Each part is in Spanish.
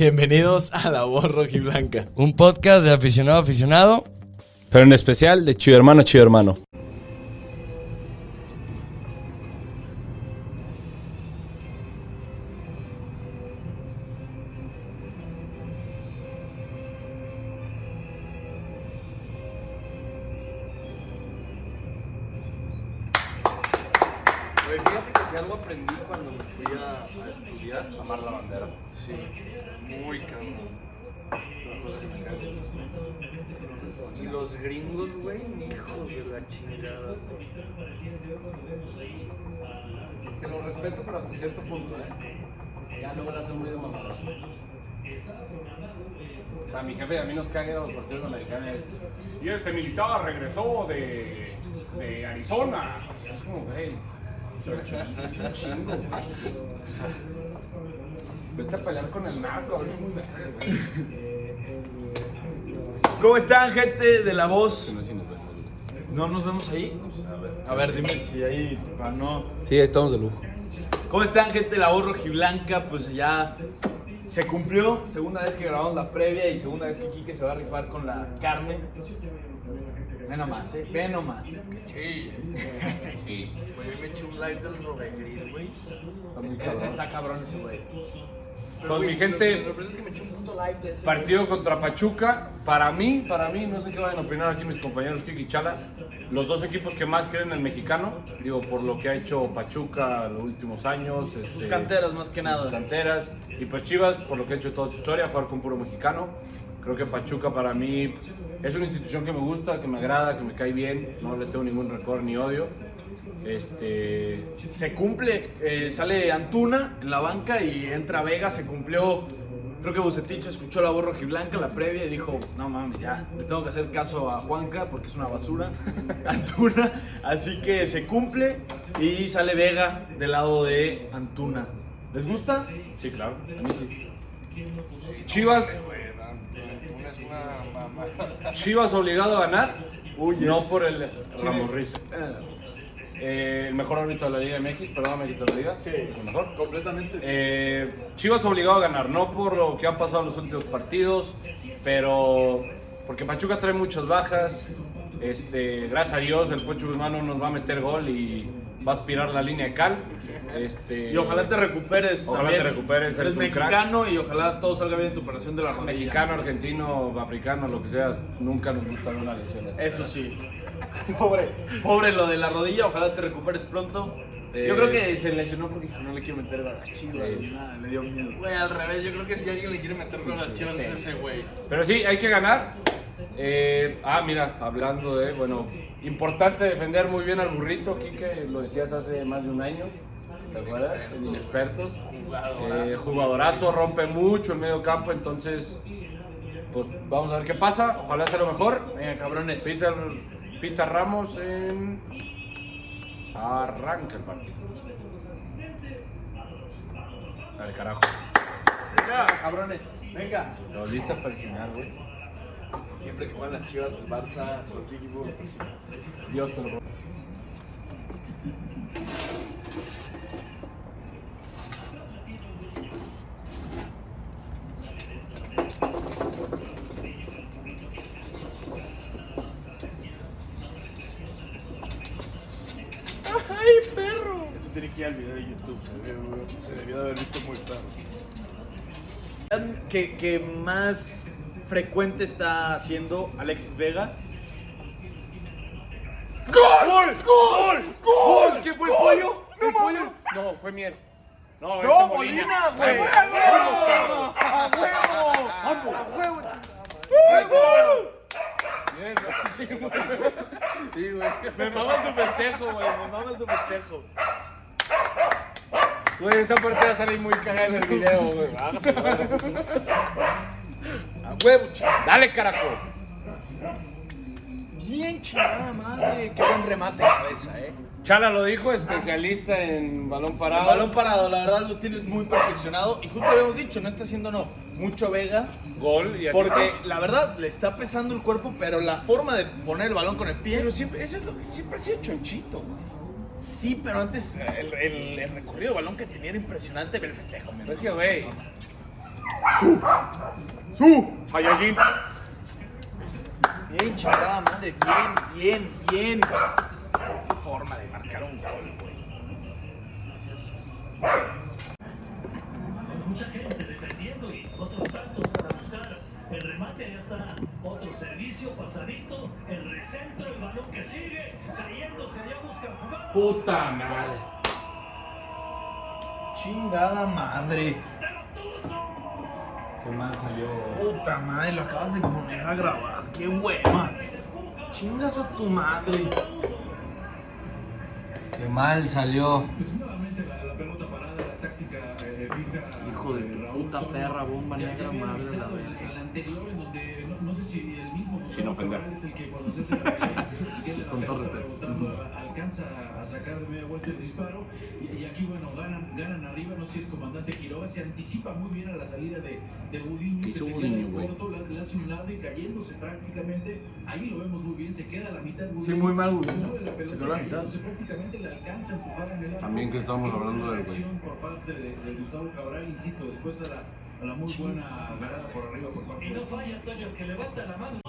Bienvenidos a La Voz Rojiblanca. Un podcast de aficionado a aficionado. Pero en especial de Chido Hermano, Chido Hermano. A amar la bandera. Sí, muy cabrón. Y los gringos, güey, hijos de la chingada. Que lo respeto, pero hasta cierto punto, ¿eh? Ya no me la hacen muy de mamada. O sea, mi jefe a mí nos caga los partidos americanos. Y este militar regresó de, de Arizona. Es como, güey. chingo, güey. Vete a pelear con el narco, a ver si es muy güey. ¿Cómo están, gente de La Voz? No, nos vemos. ¿No nos vemos ahí? A ver. A ver, dime si ahí, para no... Sí, ahí estamos de lujo. ¿Cómo están, gente de La Voz Rojiblanca? Pues ya se cumplió, segunda vez que grabamos la previa y segunda vez que Kike se va a rifar con la carne. Ve nomás, eh, ve nomás. Sí. Sí. Güey, me eché un live del Robegril, güey. Está muy cabrón. Está cabrón ese güey. Pues mi gente, Me sorprende que me eché un puto live de ese. partido contra Pachuca. Para mí, para mí, no sé qué vayan a opinar aquí mis compañeros Kiki Chala. Los dos equipos que más creen en el mexicano. Digo, por lo que ha hecho Pachuca los últimos años. Sus este, canteras, más que sus nada. canteras. Y pues Chivas, por lo que ha hecho toda su historia, jugar con puro mexicano. Creo que Pachuca para mí es una institución que me gusta, que me agrada, que me cae bien. No le tengo ningún rencor ni odio. Este, Se cumple, eh, sale Antuna en la banca y entra Vega, se cumplió. Creo que Bucetich escuchó la voz rojiblanca, la previa, y dijo, no mames, ya, le tengo que hacer caso a Juanca porque es una basura, Antuna. Así que se cumple y sale Vega del lado de Antuna. ¿Les gusta? sí, claro, a mí sí. Chivas, Chivas obligado a ganar, no por el Ramos Rizo. Eh, Eh, el mejor árbitro de la Liga MX, perdóname que te lo diga. Sí. el mejor. completamente. Eh, Chivas obligado a ganar, no por lo que han pasado en los últimos partidos, pero porque Pachuca trae muchas bajas. Este, gracias a Dios, el Pocho Guzmán no nos va a meter gol y va a aspirar la línea de cal. Este, y ojalá te recuperes. Ojalá también. te recuperes, Eres crack. mexicano y ojalá todo salga bien en tu operación de la rodilla. Mexicano, argentino, africano, lo que sea, nunca nos gusta una lesión. así. Eso sí. Pobre, pobre lo de la rodilla, ojalá te recuperes pronto. Eh, Yo creo que se lesionó porque dijo, no le quiero meter a las chivas. Nada, le dio miedo. Güey, al revés, yo creo que si alguien le quiere meter con las chivas sí. es ese güey. Pero sí, hay que ganar. Eh, ah, mira, hablando de, bueno, importante defender muy bien al burrito, Quique, lo decías hace más de un año, ¿te acuerdas? En Inexpertos. Jugadorazo. Eh, jugadorazo, rompe mucho el medio campo, entonces, pues vamos a ver qué pasa, ojalá sea lo mejor. Venga, cabrones. Peter, Peter Ramos en... Arranca el partido. Al carajo. Venga, cabrones. Venga. ¿Lo lista para el final, güey? Siempre que juegan las chivas, el Barça, cualquier equipo. pues, Dios te lo Eso tiene que ir al video de YouTube. Se debió, se debió de haber visto muy claro. Que, que más frecuente está haciendo Alexis Vega. ¡Gol! ¡Gol! ¡Gol! ¿Qué fue el pollo? ¿El pollo? No, fue miel. No, ¡No, este Molina, güey! ¡A huevo! ¡A huevo! ¡Huevo! Sí, güey. Sí, güey. Me mama su festejo, güey. Me mama su festejo. Güey, esa parte va a salir muy cagada en el video, güey. Hágase, güey. ¡A huevo, chico! Dale, carajo. Bien chingada madre. Qué buen remate de cabeza, eh. Chala lo dijo, especialista en balón parado. El balón parado, la verdad lo tienes muy perfeccionado. Y justo habíamos dicho, no está haciendo no, mucho Vega. Gol y Porque la verdad le está pesando el cuerpo, pero la forma de poner el balón con el pie. Pero siempre, eso es lo que siempre ha sido chonchito, güey. Sí, pero antes el, el- el recorrido de balón que tenía era impresionante. Ve el festejo, Pero es que, güey, Saiyajin. Bien, chingada madre, bien, bien, bien. Qué forma de marcar un gol, güey. mucha gente defendiendo y otros tantos para buscar el remate. Allá está otro servicio pasadito, el recentro, el balón que sigue cayéndose. Allá buscan jugar. Puta madre. Chingada madre. Qué mal salió. Puta madre, lo acabas de poner a grabar. Qué hueva. Chingas a tu madre. Qué mal salió. Hijo de puta perra, bomba negra, madre de la verga. Sin ofender. Con todo respeto. alcanza a sacar de media vuelta el disparo y, y aquí bueno ganan, ganan arriba, no sé si es comandante Quiroga, se anticipa muy bien a la salida de, de ¿Qué que hizo se Gudiño, queda en güey? corto, le, hace un lado y cayéndose prácticamente, ahí lo vemos muy bien, se queda a la mitad Sí, muy mal la pelota Se quedó a la mitad. prácticamente le alcanza a empujar en el arco. También que estamos hablando del güey. Reacción por parte de, de Gustavo Cabral, insisto, después a la, a la muy buena agarrada por arriba por parte Y de no falla Antonio, que levanta la mano.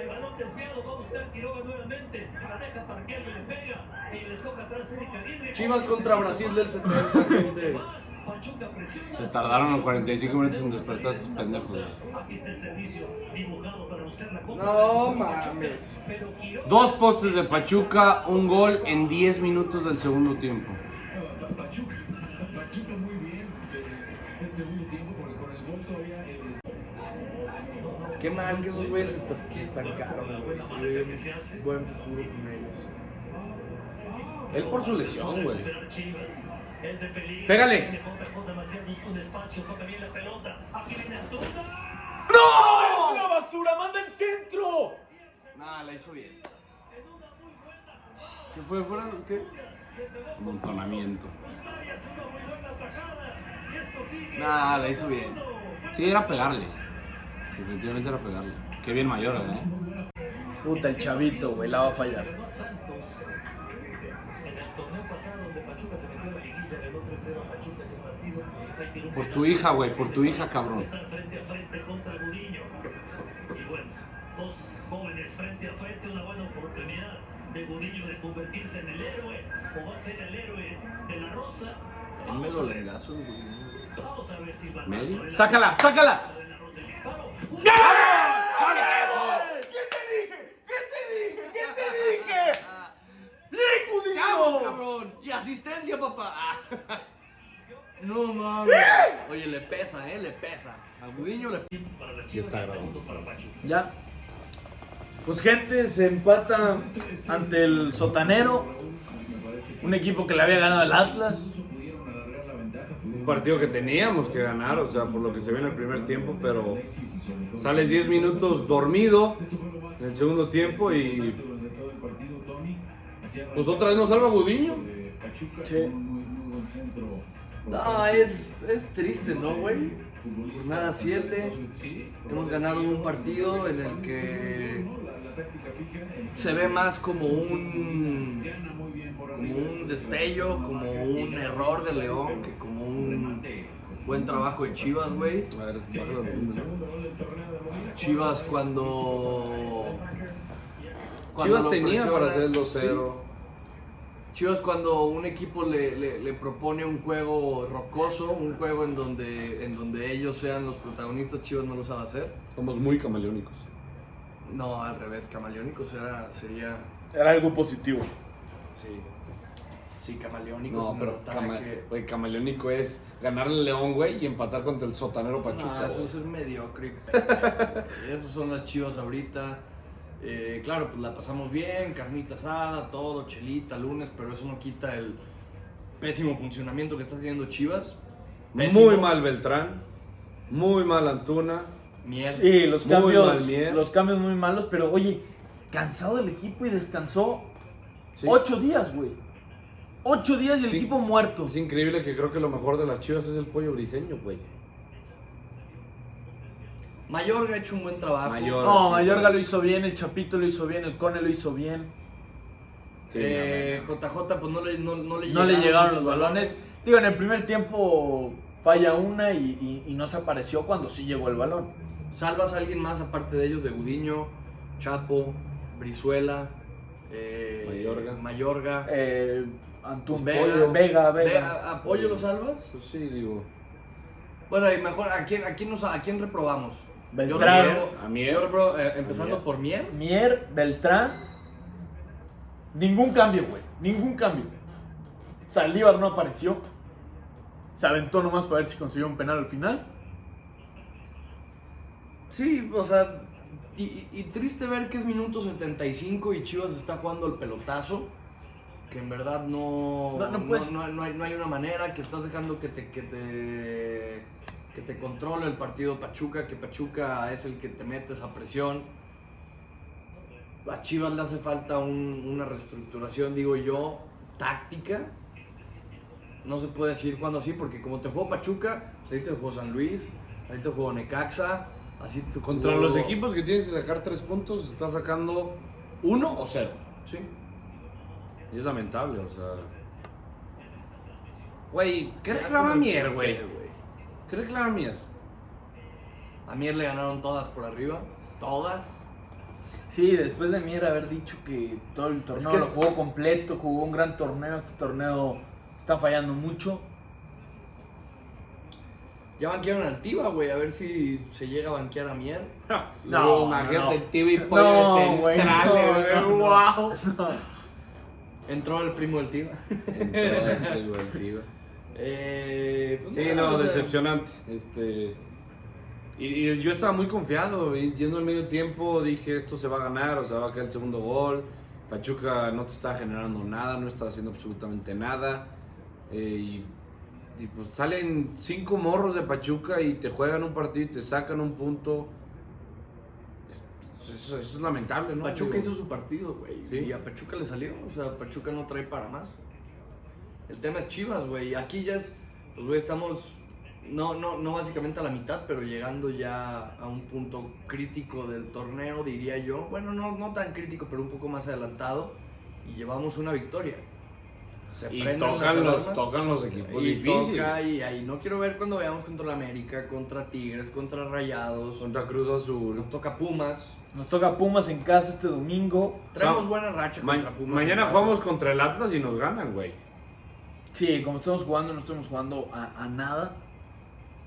El balón desviado, va a buscar Quiroga nuevamente. La deja para que alguien le pega. Y le toca atrás Erika Aguirre. Chivas contra Brasil del 70, gente. Se tardaron 45 minutos en despertar estos pendejos. Aquí está el servicio dibujado para buscar la copa. No mames. Dos postes de Pachuca, un gol en 10 minutos del segundo tiempo. Pa- Pa- Pachuca, Pachuca muy bien eh, el segundo tiempo porque con el gol todavía eh, Qué mal que esos güeyes est- se estancaron, güey. Se ve buen futuro con ellos. Él por su lesión, güey. Pégale. ¡No! ¡Es una basura! ¡Manda el centro! Nah, la hizo bien. ¿Qué fue? ¿Fuera? ¿Qué? Amontonamiento. Nah, la hizo bien. Sí, era pegarle. Definitivamente era pegarle. Qué bien mayor, ¿eh? Puta, el chavito, güey, la va a fallar. En el torneo pasado donde Pachuca se metió a la liguilla, ganó 3-0 a Pachuca ese partido. Ahí tiene un Por tu hija, güey, por tu hija, cabrón. Y bueno, dos jóvenes frente a frente, una buena oportunidad de Gudiño de convertirse en el héroe. O va a ser el héroe de la Rosa. Él me lo lengazo, güey. Vamos a ver si va ¿Medio? ¡Sácala, sácala! disparo. ¿Qué te dije? ¿Qué te dije? ¿Qué te dije? ¡Bien, cabrón! ¡Y asistencia, papá! No mames. Oye, le pesa, ¿eh? Le pesa. A Gudiño le Ya está grabando. Ya. Pues gente, se empata ante el sotanero. Un equipo que le había ganado el Atlas. Un partido que teníamos que ganar, o sea, por lo que se ve en el primer tiempo, pero sales 10 minutos dormido en el segundo tiempo y pues otra vez nos salva Gudiño. Sí. No, es, es triste, ¿no, güey? Jornada 7. Sí, Hemos ganado un partido en el que se ve más como un como un destello, como un error de León, que como un buen trabajo de Chivas, güey. Chivas cuando, cuando Chivas tenía presiona- para hacer el 2-0. Chivas cuando un equipo le, le- le propone un juego rocoso, un juego en donde, en donde ellos sean los protagonistas, Chivas no lo sabe hacer. Somos muy camaleónicos. No, al revés, camaleónico será, sería... Era algo positivo. Sí, sí camaleónico. No, pero cama- que- camaleónico es ganarle al León, güey, y empatar contra el sotanero Pachuca. No, eso es mediocre. Esas son las chivas ahorita. Eh, claro, pues la pasamos bien, carnita asada, todo, chelita, lunes, pero eso no quita el pésimo funcionamiento que está teniendo Chivas. Pésimo. Muy mal Beltrán, muy mal Antuna. Mierda. Sí, los Muy cambios, los cambios muy malos, pero oye, cansado el equipo y descansó Sí. ocho días, güey. Ocho días y el Sí. equipo muerto. Es increíble que creo que lo mejor de las chivas es el pollo briseño, güey. Mayorga ha hecho un buen trabajo. Mayorga. No, sí, Mayorga güey. lo hizo bien, el Chapito lo hizo bien, el Cone lo hizo bien. Sí, Eh, JJ, pues no le, no, no le No le llegaron los balones. Digo, en el primer tiempo falla una y, y- y no se apareció cuando sí llegó el balón. ¿Salvas a alguien más aparte de ellos? De Gudiño, Chapo, Brizuela, eh, Mayorga. Mayorga. Eh, Antún Vega. Pollo, Vega, Vega. ¿A Pollo lo salvas? Pues sí, digo. Bueno, y mejor, ¿a quién, a quién, nos, a quién reprobamos? Beltrán. Yo A Mier. yo eh, empezando Mier. por Mier. Mier, Beltrán. Ningún cambio, güey. Ningún cambio. Saldívar no apareció. Se aventó nomás para ver si consiguió un penal al final. Sí, o sea, y, triste ver que es minuto 75 y Chivas está jugando el pelotazo. Que en verdad no, No, no no, puedes- no- no hay, no hay una manera, que estás dejando que te, que te, que te controle el partido Pachuca, que Pachuca es el que te mete esa presión. A Chivas le hace falta un- una reestructuración, digo yo, táctica. No se puede seguir jugando así porque como te jugó Pachuca, así te jugó San Luis, así te jugó Necaxa, así te Contra los equipos que tienes que sacar tres puntos, estás sacando uno o cero. Sí. Y es lamentable, o sea. Güey, ¿qué reclama Mier, güey? ¿Qué reclama Mier? A Mier le ganaron todas por arriba. Todas. Sí, después de Mier haber dicho que todo el torneo que lo es- jugó completo, jugó un gran torneo. Este torneo está fallando mucho. Ya banquearon al Tiva, güey. A ver si se llega a banquear a Mier. No, imagínate no, el TV y No, pollo de güey, centrales, no, güey. no, Wow. Entró el primo del Tiva. Entonces, güey, tío. Eh, pues, Sí, no, decepcionante. Este. Y, y yo estaba muy confiado, y yendo al medio tiempo dije esto se va a ganar, o sea, va a caer el segundo gol. Pachuca no te está generando nada, no está haciendo absolutamente nada. Eh, y, y pues salen cinco morros de Pachuca y te juegan un partido y te sacan un punto. Es- Eso, eso es lamentable, ¿no? Pachuca Digo, hizo su partido, güey. Sí. Y a Pachuca le salió. O sea, Pachuca no trae para más. El tema es Chivas, güey. Aquí ya es. Pues, güey, estamos. No, no, no básicamente a la mitad, pero llegando ya a un punto crítico del torneo, diría yo. Bueno, no, no tan crítico, pero un poco más adelantado. Y llevamos una victoria. Se Y tocan los, tocan los equipos y difíciles. toca, y ahí no quiero ver cuando veamos contra la América, contra Tigres, contra Rayados. Contra Cruz Azul. Nos toca Pumas. Nos toca Pumas en casa este domingo. Traemos sea, buena racha Ma- contra Pumas. mañana jugamos contra el Atlas y nos ganan, güey. Sí, como estamos jugando, no estamos jugando a, a nada.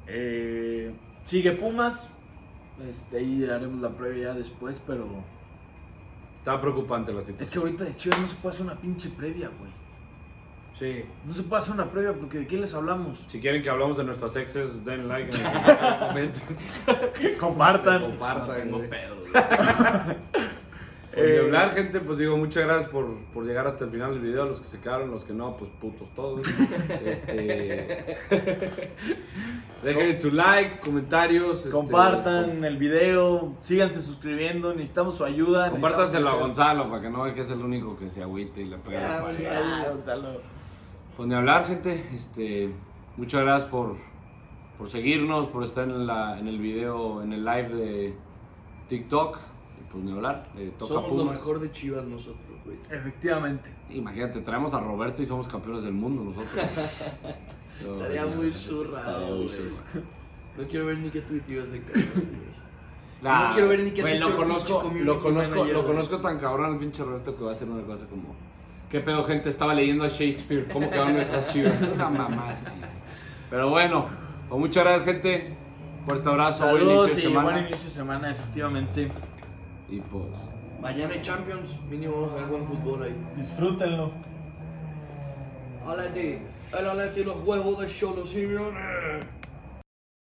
Eh, sigue Pumas. Este, ahí haremos la previa ya después, pero. Está preocupante la Es situación. que ahorita de Chivas no se puede hacer una pinche previa, güey. Sí. No se puede hacer una previa porque ¿de qué les hablamos? Si quieren que hablamos de nuestras exes, den like en el comenten. Compartan. No Compartan, tengo pedos. Por Eh, hablar, gente, pues digo, muchas gracias por, por llegar hasta el final del video. Los que se quedaron, los que no, pues putos todos. Este... Dejen su like, comentarios. este, Compartan el video, síganse suscribiendo, necesitamos su ayuda. Compártaselo a Gonzalo para que no vea que es el único que se agüite y le pegue la Ah, crecer. Sí, Gonzalo. Pues ni hablar, gente. Este, muchas gracias por, por seguirnos, por estar en, la, en el video, en el live de TikTok. Y pues ni hablar. eh, toca Somos lo mejor de Chivas nosotros, güey. Efectivamente. Imagínate, traemos a Roberto y somos campeones del mundo nosotros. Yo- Estaría muy zurrado, güey. No quiero ver ni que tuiteó ese cabrón, güey. Nah, No quiero ver ni que güey, lo conozco, lo conozco, manager, lo conozco tan cabrón el pinche Roberto que va a hacer una cosa como ¿Qué pedo gente? Estaba leyendo a Shakespeare, ¿cómo quedaron nuestras chivas? Una mamá sí. Pero bueno, pues muchas gracias gente. Fuerte abrazo, buen Saludos inicio de y semana. buen inicio de semana, efectivamente. Y pues Mañana hay Champions, mínimo vamos a ver buen fútbol ahí. Disfrútenlo. Aleti, el Aleti, los huevos de Cholo Simeone.